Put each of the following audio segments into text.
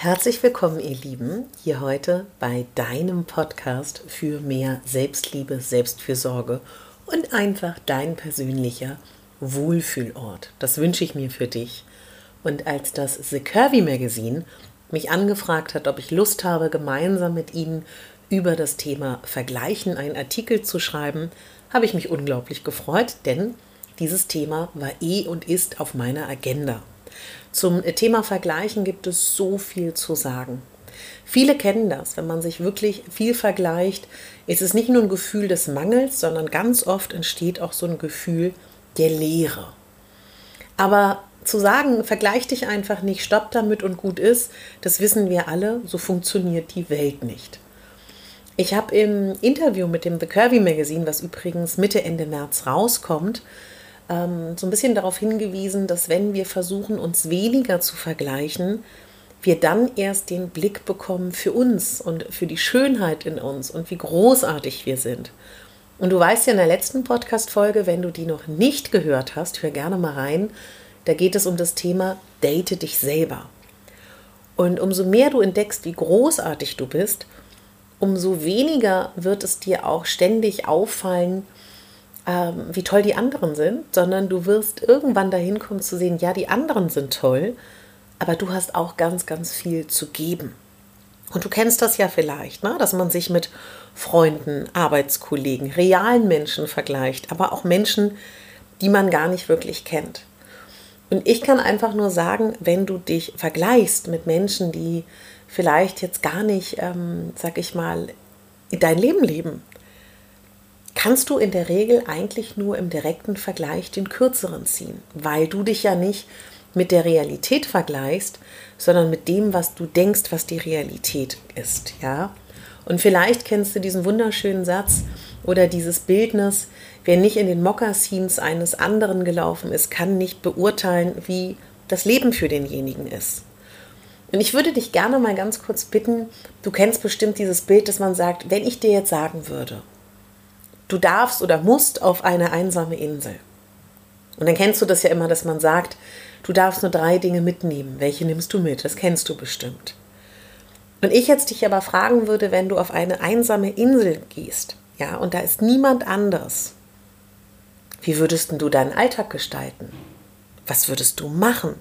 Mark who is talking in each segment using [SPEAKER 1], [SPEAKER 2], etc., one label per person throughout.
[SPEAKER 1] Herzlich willkommen, ihr Lieben, hier heute bei deinem Podcast für mehr Selbstliebe, Selbstfürsorge und einfach dein persönlicher Wohlfühlort. Das wünsche ich mir für dich. Und als das The Curvy Magazine mich angefragt hat, ob ich Lust habe, gemeinsam mit ihnen über das Thema Vergleichen einen Artikel zu schreiben, habe ich mich unglaublich gefreut, denn dieses Thema war eh und ist auf meiner Agenda. Zum Thema Vergleichen gibt es so viel zu sagen. Viele kennen das, wenn man sich wirklich viel vergleicht, ist es nicht nur ein Gefühl des Mangels, sondern ganz oft entsteht auch so ein Gefühl der Leere. Aber zu sagen, vergleich dich einfach nicht, stopp damit und gut ist, das wissen wir alle, so funktioniert die Welt nicht. Ich habe im Interview mit dem The Curvy Magazine, was übrigens Mitte, Ende März rauskommt, ähm, so ein bisschen darauf hingewiesen, dass wenn wir versuchen, uns weniger zu vergleichen, wir dann erst den Blick bekommen für uns und für die Schönheit in uns und wie großartig wir sind. Und du weißt ja in der letzten Podcast-Folge, wenn du die noch nicht gehört hast, hör gerne mal rein. Da geht es um das Thema Date dich selber. Und umso mehr du entdeckst, wie großartig du bist, umso weniger wird es dir auch ständig auffallen, ähm, wie toll die anderen sind, sondern du wirst irgendwann dahin kommen zu sehen, ja, die anderen sind toll, aber du hast auch ganz, ganz viel zu geben. Und du kennst das ja vielleicht, ne? dass man sich mit Freunden, Arbeitskollegen, realen Menschen vergleicht, aber auch Menschen, die man gar nicht wirklich kennt. Und ich kann einfach nur sagen, wenn du dich vergleichst mit Menschen, die vielleicht jetzt gar nicht, ähm, sag ich mal, dein Leben leben, kannst du in der Regel eigentlich nur im direkten Vergleich den kürzeren ziehen, weil du dich ja nicht mit der Realität vergleichst, sondern mit dem, was du denkst, was die Realität ist, ja? Und vielleicht kennst du diesen wunderschönen Satz oder dieses Bildnis, wer nicht in den Mokassins eines anderen gelaufen ist, kann nicht beurteilen, wie das Leben für denjenigen ist. Und ich würde dich gerne mal ganz kurz bitten, du kennst bestimmt dieses Bild, dass man sagt, wenn ich dir jetzt sagen würde, du darfst oder musst auf eine einsame Insel. Und dann kennst du das ja immer, dass man sagt, du darfst nur drei Dinge mitnehmen. Welche nimmst du mit? Das kennst du bestimmt. Und ich jetzt dich aber fragen würde, wenn du auf eine einsame Insel gehst, ja, und da ist niemand anders, wie würdest du deinen Alltag gestalten? Was würdest du machen?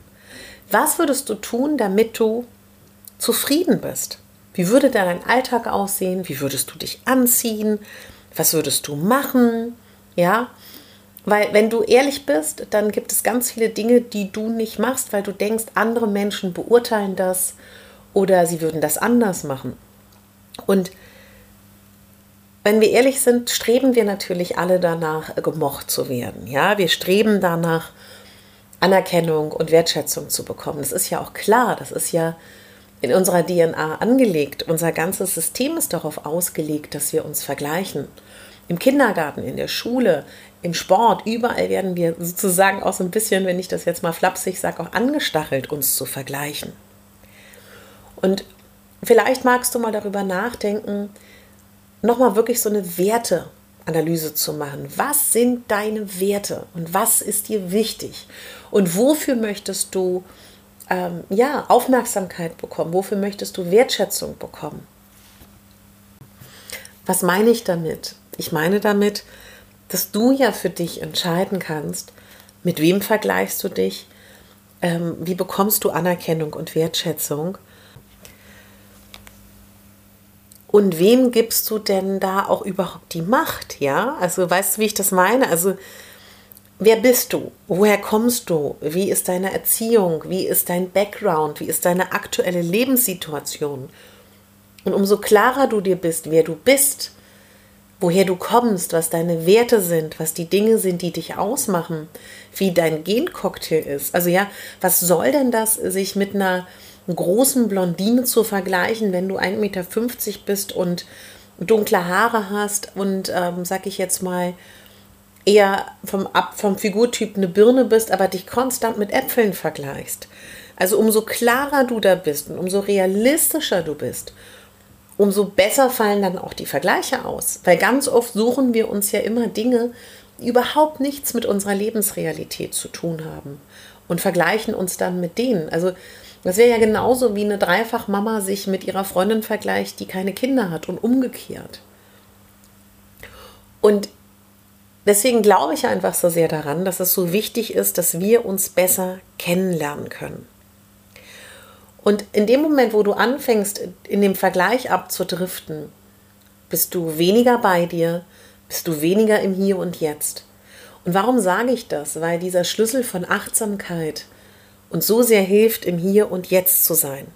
[SPEAKER 1] Was würdest du tun, damit du zufrieden bist? Wie würde dein Alltag aussehen? Wie würdest du dich anziehen? Was würdest du machen? Ja, weil wenn du ehrlich bist, dann gibt es ganz viele Dinge, die du nicht machst, weil du denkst, andere Menschen beurteilen das oder sie würden das anders machen. Und wenn wir ehrlich sind, streben wir natürlich alle danach, gemocht zu werden. Ja, wir streben danach, Anerkennung und Wertschätzung zu bekommen. Das ist ja auch klar, das ist ja in unserer DNA angelegt. Unser ganzes System ist darauf ausgelegt, dass wir uns vergleichen. Im Kindergarten, in der Schule, im Sport, überall werden wir sozusagen auch so ein bisschen, wenn ich das jetzt mal flapsig sage, auch angestachelt, uns zu vergleichen. Und vielleicht magst du mal darüber nachdenken, nochmal wirklich so eine Werteanalyse zu machen. Was sind deine Werte und was ist dir wichtig? Und wofür möchtest du ähm, ja, Aufmerksamkeit bekommen? Wofür möchtest du Wertschätzung bekommen? Was meine ich damit? Ich meine damit, dass du ja für dich entscheiden kannst, mit wem vergleichst du dich, ähm, wie bekommst du Anerkennung und Wertschätzung und wem gibst du denn da auch überhaupt die Macht, ja? Also weißt du, wie ich das meine? Also wer bist du? Woher kommst du? Wie ist deine Erziehung? Wie ist dein Background? Wie ist deine aktuelle Lebenssituation? Und umso klarer du dir bist, wer du bist, woher du kommst, was deine Werte sind, was die Dinge sind, die dich ausmachen, wie dein Gencocktail ist. Also ja, was soll denn das sich mit einer großen Blondine zu vergleichen, wenn du 1,50 Meter bist und dunkle Haare hast und, ähm, sag ich jetzt mal, eher vom, vom Figurtyp eine Birne bist, aber dich konstant mit Äpfeln vergleichst. Also umso klarer du da bist und umso realistischer du bist, umso besser fallen dann auch die Vergleiche aus. Weil ganz oft suchen wir uns ja immer Dinge, die überhaupt nichts mit unserer Lebensrealität zu tun haben und vergleichen uns dann mit denen. Also das wäre ja genauso wie eine Dreifachmama sich mit ihrer Freundin vergleicht, die keine Kinder hat und umgekehrt. Und deswegen glaube ich einfach so sehr daran, dass es so wichtig ist, dass wir uns besser kennenlernen können. Und in dem Moment, wo du anfängst, in dem Vergleich abzudriften, bist du weniger bei dir, bist du weniger im Hier und Jetzt. Und warum sage ich das? Weil dieser Schlüssel von Achtsamkeit uns so sehr hilft, im Hier und Jetzt zu sein.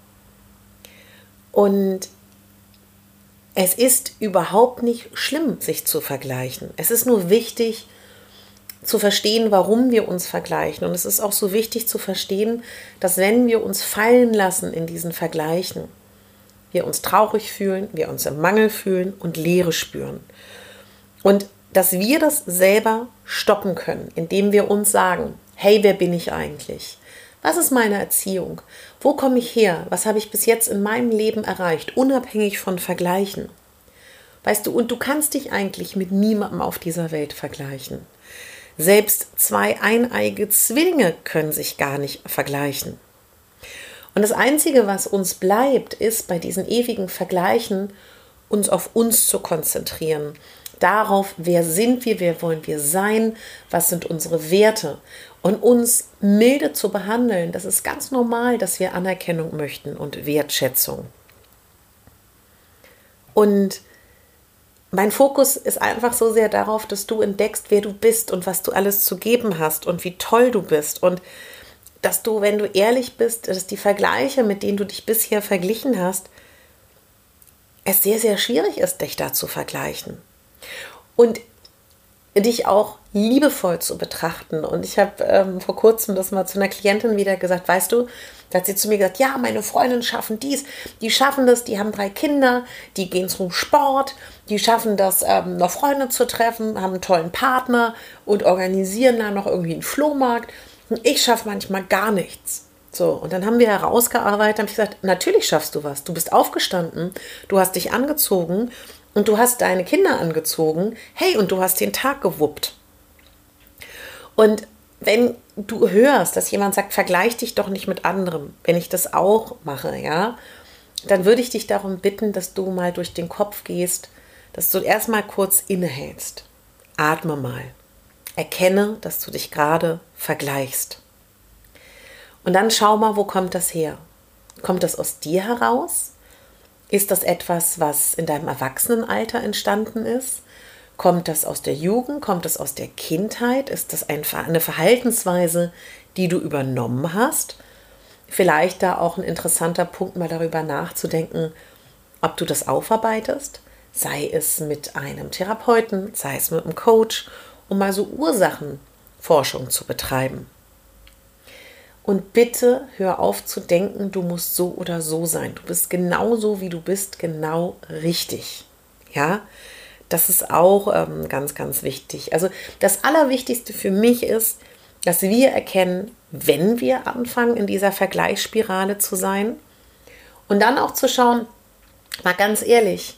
[SPEAKER 1] Und es ist überhaupt nicht schlimm, sich zu vergleichen. Es ist nur wichtig zu verstehen, warum wir uns vergleichen. Und es ist auch so wichtig zu verstehen, dass wenn wir uns fallen lassen in diesen Vergleichen, wir uns traurig fühlen, wir uns im Mangel fühlen und Leere spüren. Und dass wir das selber stoppen können, indem wir uns sagen, hey, wer bin ich eigentlich? Was ist meine Erziehung? Wo komme ich her? Was habe ich bis jetzt in meinem Leben erreicht, unabhängig von Vergleichen? Weißt du, und du kannst dich eigentlich mit niemandem auf dieser Welt vergleichen. Selbst zwei eineige Zwillinge können sich gar nicht vergleichen. Und das Einzige, was uns bleibt, ist bei diesen ewigen Vergleichen, uns auf uns zu konzentrieren. Darauf, wer sind wir, wer wollen wir sein, was sind unsere Werte und uns milde zu behandeln. Das ist ganz normal, dass wir Anerkennung möchten und Wertschätzung. Und mein Fokus ist einfach so sehr darauf, dass du entdeckst, wer du bist und was du alles zu geben hast und wie toll du bist und dass du, wenn du ehrlich bist, dass die Vergleiche, mit denen du dich bisher verglichen hast, es sehr, sehr schwierig ist, dich da zu vergleichen. Und dich auch liebevoll zu betrachten. Und ich habe ähm, vor kurzem das mal zu einer Klientin wieder gesagt, weißt du, da hat sie zu mir gesagt, ja, meine Freundinnen schaffen dies, die schaffen das, die haben drei Kinder, die gehen zum Sport, die schaffen das, ähm, noch Freunde zu treffen, haben einen tollen Partner und organisieren da noch irgendwie einen Flohmarkt. Und ich schaffe manchmal gar nichts. So, und dann haben wir herausgearbeitet, habe ich gesagt, natürlich schaffst du was. Du bist aufgestanden, du hast dich angezogen und du hast deine Kinder angezogen, hey, und du hast den Tag gewuppt. Und wenn du hörst, dass jemand sagt, vergleich dich doch nicht mit anderem, wenn ich das auch mache, ja, dann würde ich dich darum bitten, dass du mal durch den Kopf gehst, dass du erstmal kurz innehältst. Atme mal. Erkenne, dass du dich gerade vergleichst. Und dann schau mal, wo kommt das her? Kommt das aus dir heraus? Ist das etwas, was in deinem Erwachsenenalter entstanden ist? Kommt das aus der Jugend? Kommt das aus der Kindheit? Ist das eine Verhaltensweise, die du übernommen hast? Vielleicht da auch ein interessanter Punkt, mal darüber nachzudenken, ob du das aufarbeitest, sei es mit einem Therapeuten, sei es mit einem Coach, um mal so Ursachenforschung zu betreiben. Und bitte hör auf zu denken, du musst so oder so sein. Du bist genau so, wie du bist, genau richtig. Ja, das ist auch ähm, ganz, ganz wichtig. Also das Allerwichtigste für mich ist, dass wir erkennen, wenn wir anfangen, in dieser Vergleichsspirale zu sein und dann auch zu schauen, mal ganz ehrlich,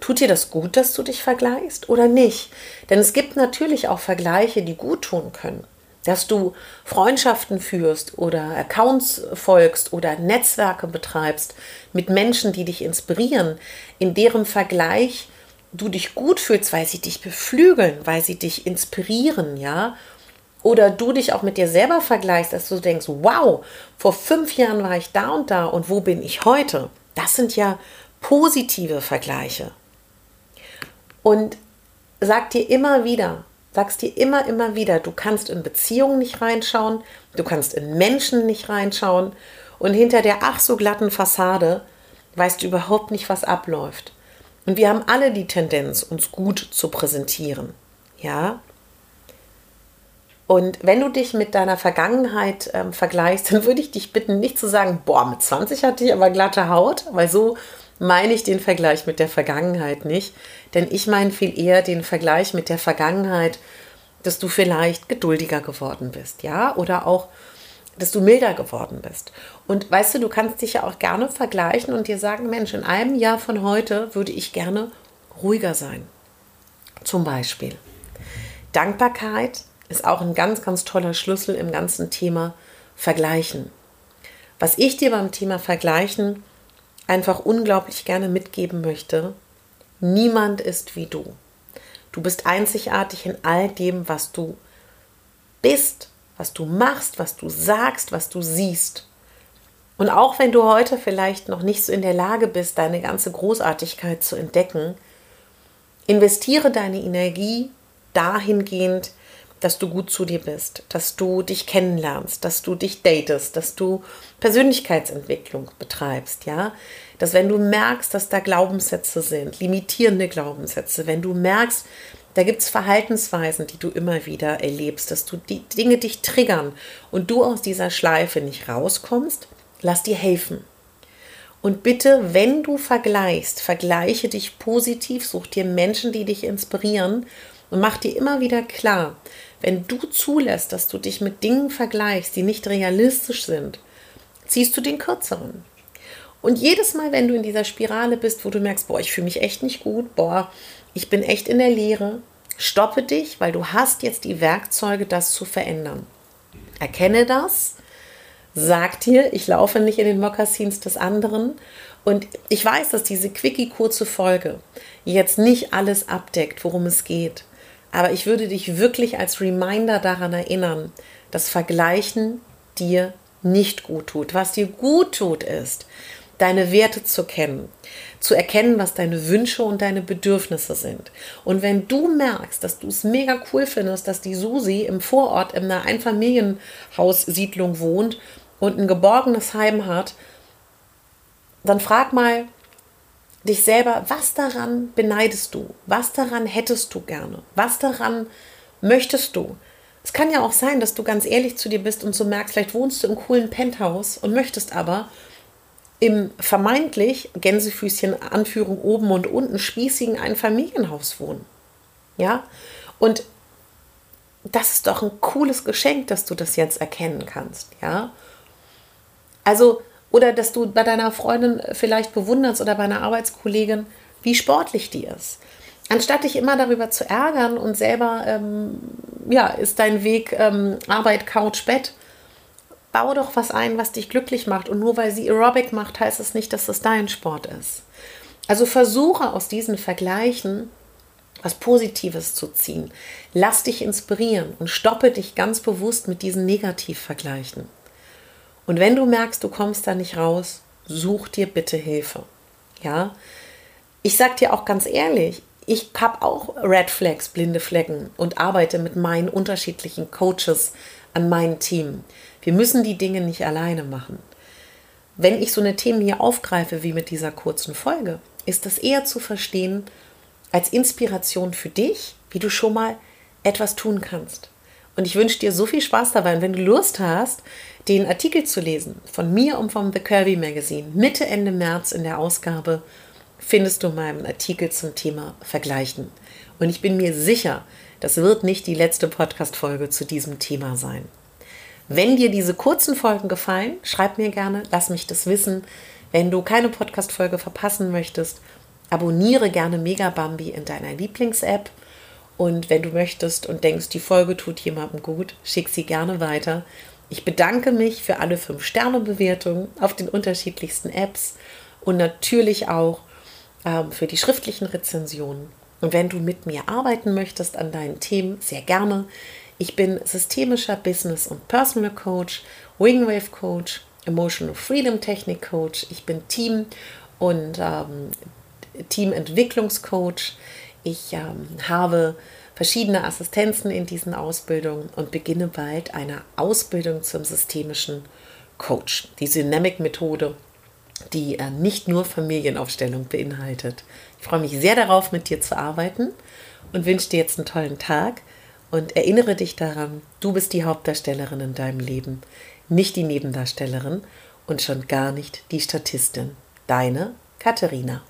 [SPEAKER 1] tut dir das gut, dass du dich vergleichst oder nicht? Denn es gibt natürlich auch Vergleiche, die gut tun können dass du Freundschaften führst oder Accounts folgst oder Netzwerke betreibst mit Menschen, die dich inspirieren, in deren Vergleich du dich gut fühlst, weil sie dich beflügeln, weil sie dich inspirieren, ja. Oder du dich auch mit dir selber vergleichst, dass du denkst, wow, vor fünf Jahren war ich da und da und wo bin ich heute? Das sind ja positive Vergleiche. Und sag dir immer wieder, sagst dir immer, immer wieder, du kannst in Beziehungen nicht reinschauen, du kannst in Menschen nicht reinschauen und hinter der ach so glatten Fassade weißt du überhaupt nicht, was abläuft. Und wir haben alle die Tendenz, uns gut zu präsentieren. Ja? Und wenn du dich mit deiner Vergangenheit ähm, vergleichst, dann würde ich dich bitten, nicht zu sagen, boah, mit 20 hatte ich aber glatte Haut, weil so meine ich den Vergleich mit der Vergangenheit nicht. Denn ich meine viel eher den Vergleich mit der Vergangenheit, dass du vielleicht geduldiger geworden bist, ja, oder auch, dass du milder geworden bist. Und weißt du, du kannst dich ja auch gerne vergleichen und dir sagen, Mensch, in einem Jahr von heute würde ich gerne ruhiger sein. Zum Beispiel. Dankbarkeit ist auch ein ganz, ganz toller Schlüssel im ganzen Thema Vergleichen. Was ich dir beim Thema Vergleichen einfach unglaublich gerne mitgeben möchte, niemand ist wie du. Du bist einzigartig in all dem, was du bist, was du machst, was du sagst, was du siehst. Und auch wenn du heute vielleicht noch nicht so in der Lage bist, deine ganze Großartigkeit zu entdecken, investiere deine Energie dahingehend, dass du gut zu dir bist, dass du dich kennenlernst, dass du dich datest, dass du Persönlichkeitsentwicklung betreibst, ja? Dass wenn du merkst, dass da Glaubenssätze sind, limitierende Glaubenssätze, wenn du merkst, da gibt es Verhaltensweisen, die du immer wieder erlebst, dass du die Dinge dich triggern und du aus dieser Schleife nicht rauskommst, lass dir helfen. Und bitte, wenn du vergleichst, vergleiche dich positiv, such dir Menschen, die dich inspirieren und mach dir immer wieder klar, wenn du zulässt, dass du dich mit Dingen vergleichst, die nicht realistisch sind, ziehst du den kürzeren. Und jedes Mal, wenn du in dieser Spirale bist, wo du merkst, boah, ich fühle mich echt nicht gut, boah, ich bin echt in der Leere, stoppe dich, weil du hast jetzt die Werkzeuge, das zu verändern. Erkenne das, sag dir, ich laufe nicht in den Mokassins des anderen. Und ich weiß, dass diese quickie kurze Folge jetzt nicht alles abdeckt, worum es geht. Aber ich würde dich wirklich als Reminder daran erinnern, dass Vergleichen dir nicht gut tut. Was dir gut tut, ist, deine Werte zu kennen, zu erkennen, was deine Wünsche und deine Bedürfnisse sind. Und wenn du merkst, dass du es mega cool findest, dass die Susi im Vorort in einer Einfamilienhaussiedlung wohnt und ein geborgenes Heim hat, dann frag mal, dich selber, was daran beneidest du? Was daran hättest du gerne? Was daran möchtest du? Es kann ja auch sein, dass du ganz ehrlich zu dir bist und so merkst, vielleicht wohnst du im coolen Penthouse und möchtest aber im vermeintlich, Gänsefüßchen, Anführung oben und unten, spießigen Einfamilienhaus wohnen. Ja? Und das ist doch ein cooles Geschenk, dass du das jetzt erkennen kannst. Ja? Also oder dass du bei deiner Freundin vielleicht bewunderst oder bei einer Arbeitskollegin, wie sportlich die ist. Anstatt dich immer darüber zu ärgern und selber, ähm, ja, ist dein Weg ähm, Arbeit, Couch, Bett, bau doch was ein, was dich glücklich macht. Und nur weil sie Aerobic macht, heißt es das nicht, dass das dein Sport ist. Also versuche aus diesen Vergleichen was Positives zu ziehen. Lass dich inspirieren und stoppe dich ganz bewusst mit diesen Negativvergleichen. Und wenn du merkst, du kommst da nicht raus, such dir bitte Hilfe. Ja? Ich sag dir auch ganz ehrlich, ich habe auch Red Flags, blinde Flecken und arbeite mit meinen unterschiedlichen Coaches an meinem Team. Wir müssen die Dinge nicht alleine machen. Wenn ich so eine Themen hier aufgreife, wie mit dieser kurzen Folge, ist das eher zu verstehen als Inspiration für dich, wie du schon mal etwas tun kannst. Und ich wünsche dir so viel Spaß dabei. Und wenn du Lust hast, den Artikel zu lesen von mir und vom The Curvy Magazine, Mitte, Ende März in der Ausgabe, findest du meinen Artikel zum Thema Vergleichen. Und ich bin mir sicher, das wird nicht die letzte Podcast-Folge zu diesem Thema sein. Wenn dir diese kurzen Folgen gefallen, schreib mir gerne, lass mich das wissen. Wenn du keine Podcast-Folge verpassen möchtest, abonniere gerne Megabambi in deiner Lieblings-App und wenn du möchtest und denkst, die Folge tut jemandem gut, schick sie gerne weiter. Ich bedanke mich für alle 5-Sterne-Bewertungen auf den unterschiedlichsten Apps und natürlich auch ähm, für die schriftlichen Rezensionen. Und wenn du mit mir arbeiten möchtest an deinen Themen, sehr gerne. Ich bin systemischer Business- und Personal Coach, Wingwave Coach, Emotional Freedom Technik Coach. Ich bin Team- und ähm, Teamentwicklungscoach. Ich ähm, habe verschiedene Assistenzen in diesen Ausbildungen und beginne bald eine Ausbildung zum systemischen Coach. Die Dynamic-Methode, die äh, nicht nur Familienaufstellung beinhaltet. Ich freue mich sehr darauf, mit dir zu arbeiten und wünsche dir jetzt einen tollen Tag Und erinnere dich daran, du bist die Hauptdarstellerin in deinem Leben, nicht die Nebendarstellerin und schon gar nicht die Statistin. Deine Katharina.